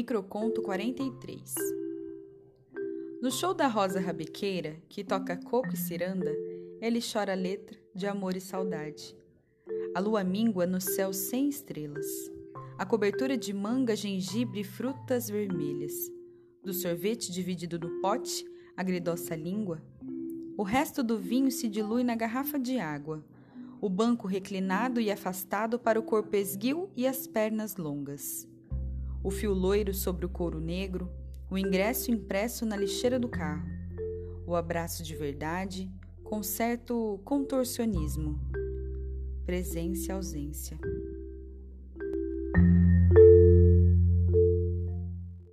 Microconto 43 No show da Rosa Rabequeira, que toca coco e ciranda, ele chora a letra de amor e saudade. A lua míngua no céu sem estrelas. A cobertura de manga, gengibre e frutas vermelhas. Do sorvete dividido no pote, agridoce a língua. O resto do vinho se dilui na garrafa de água. O banco reclinado e afastado para o corpo esguio e as pernas longas. O fio loiro sobre o couro negro, o ingresso impresso na lixeira do carro. O abraço de verdade, com certo contorcionismo. Presença e ausência.